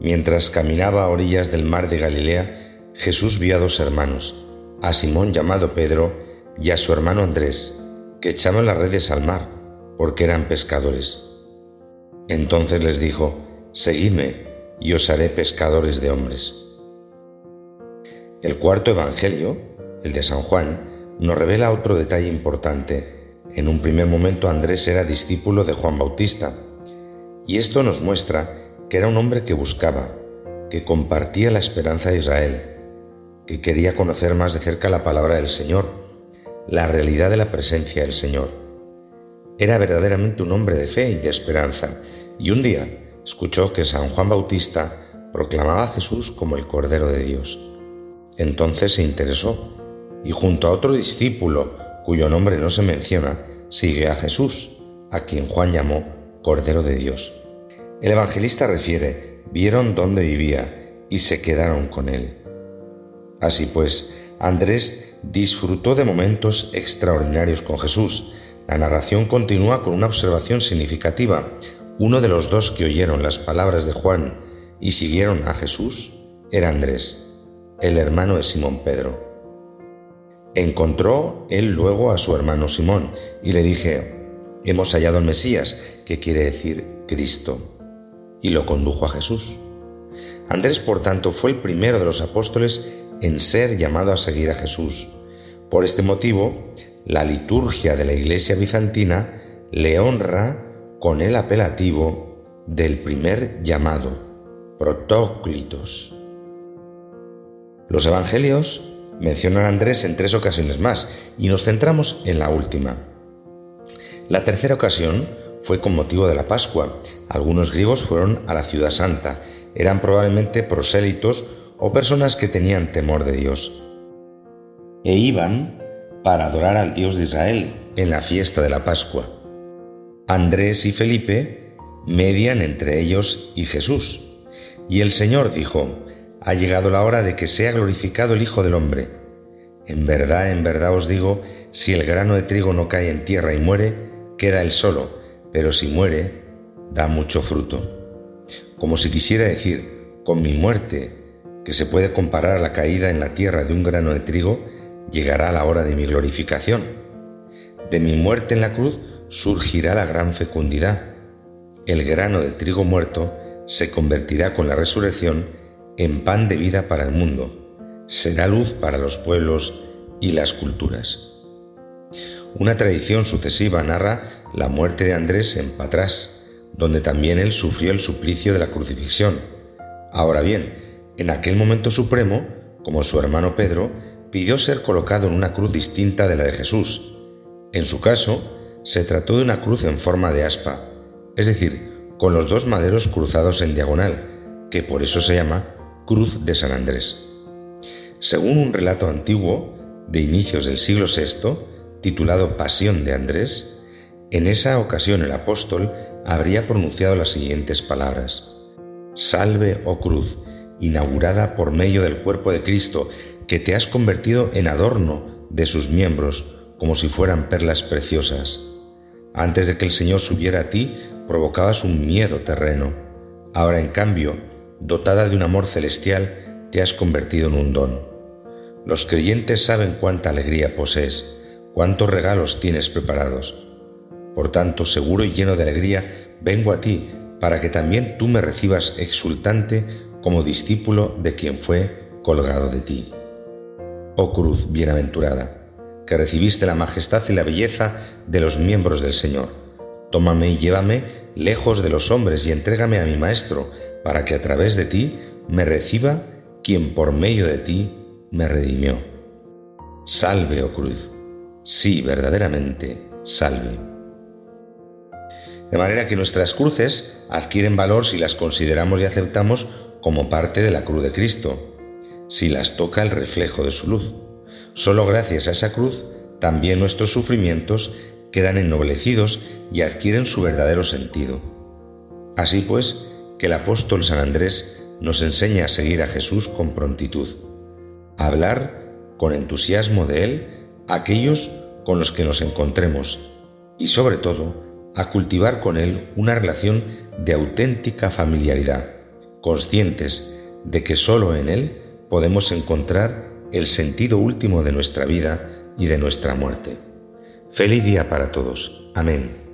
Mientras caminaba a orillas del mar de Galilea, Jesús vio a dos hermanos, a Simón llamado Pedro y a su hermano Andrés, que echaban las redes al mar, porque eran pescadores. Entonces les dijo, Seguidme, y os haré pescadores de hombres. El cuarto Evangelio, el de San Juan, nos revela otro detalle importante. En un primer momento Andrés era discípulo de Juan Bautista, y esto nos muestra que era un hombre que buscaba, que compartía la esperanza de Israel, que quería conocer más de cerca la palabra del Señor, la realidad de la presencia del Señor. Era verdaderamente un hombre de fe y de esperanza, y un día escuchó que San Juan Bautista proclamaba a Jesús como el Cordero de Dios. Entonces se interesó, y junto a otro discípulo, cuyo nombre no se menciona, sigue a Jesús, a quien Juan llamó Cordero de Dios. El evangelista refiere, vieron dónde vivía y se quedaron con él. Así pues, Andrés disfrutó de momentos extraordinarios con Jesús. La narración continúa con una observación significativa. Uno de los dos que oyeron las palabras de Juan y siguieron a Jesús era Andrés, el hermano de Simón Pedro. Encontró él luego a su hermano Simón y le dije, hemos hallado al Mesías, que quiere decir Cristo y lo condujo a Jesús. Andrés, por tanto, fue el primero de los apóstoles en ser llamado a seguir a Jesús. Por este motivo, la liturgia de la Iglesia bizantina le honra con el apelativo del primer llamado, protóclitos. Los evangelios mencionan a Andrés en tres ocasiones más y nos centramos en la última. La tercera ocasión fue con motivo de la Pascua. Algunos griegos fueron a la ciudad santa. Eran probablemente prosélitos o personas que tenían temor de Dios. E iban para adorar al Dios de Israel en la fiesta de la Pascua. Andrés y Felipe median entre ellos y Jesús. Y el Señor dijo, ha llegado la hora de que sea glorificado el Hijo del Hombre. En verdad, en verdad os digo, si el grano de trigo no cae en tierra y muere, queda él solo, pero si muere, da mucho fruto. Como si quisiera decir, con mi muerte, que se puede comparar a la caída en la tierra de un grano de trigo, llegará la hora de mi glorificación. De mi muerte en la cruz surgirá la gran fecundidad. El grano de trigo muerto se convertirá con la resurrección en pan de vida para el mundo. Será luz para los pueblos y las culturas. Una tradición sucesiva narra la muerte de Andrés en Patras, donde también él sufrió el suplicio de la crucifixión. Ahora bien, en aquel momento supremo, como su hermano Pedro, pidió ser colocado en una cruz distinta de la de Jesús. En su caso, se trató de una cruz en forma de aspa, es decir, con los dos maderos cruzados en diagonal, que por eso se llama Cruz de San Andrés. Según un relato antiguo, de inicios del siglo VI, titulado Pasión de Andrés, en esa ocasión el apóstol habría pronunciado las siguientes palabras. Salve, oh cruz, inaugurada por medio del cuerpo de Cristo, que te has convertido en adorno de sus miembros, como si fueran perlas preciosas. Antes de que el Señor subiera a ti, provocabas un miedo terreno. Ahora, en cambio, dotada de un amor celestial, te has convertido en un don. Los creyentes saben cuánta alegría posees cuántos regalos tienes preparados. Por tanto, seguro y lleno de alegría, vengo a ti para que también tú me recibas exultante como discípulo de quien fue colgado de ti. Oh cruz bienaventurada, que recibiste la majestad y la belleza de los miembros del Señor, tómame y llévame lejos de los hombres y entrégame a mi Maestro, para que a través de ti me reciba quien por medio de ti me redimió. Salve, oh cruz sí, verdaderamente, salve. De manera que nuestras cruces adquieren valor si las consideramos y aceptamos como parte de la cruz de Cristo, si las toca el reflejo de su luz. Solo gracias a esa cruz también nuestros sufrimientos quedan ennoblecidos y adquieren su verdadero sentido. Así pues, que el apóstol San Andrés nos enseña a seguir a Jesús con prontitud, a hablar con entusiasmo de Él aquellos con los que nos encontremos y sobre todo a cultivar con Él una relación de auténtica familiaridad, conscientes de que solo en Él podemos encontrar el sentido último de nuestra vida y de nuestra muerte. Feliz día para todos. Amén.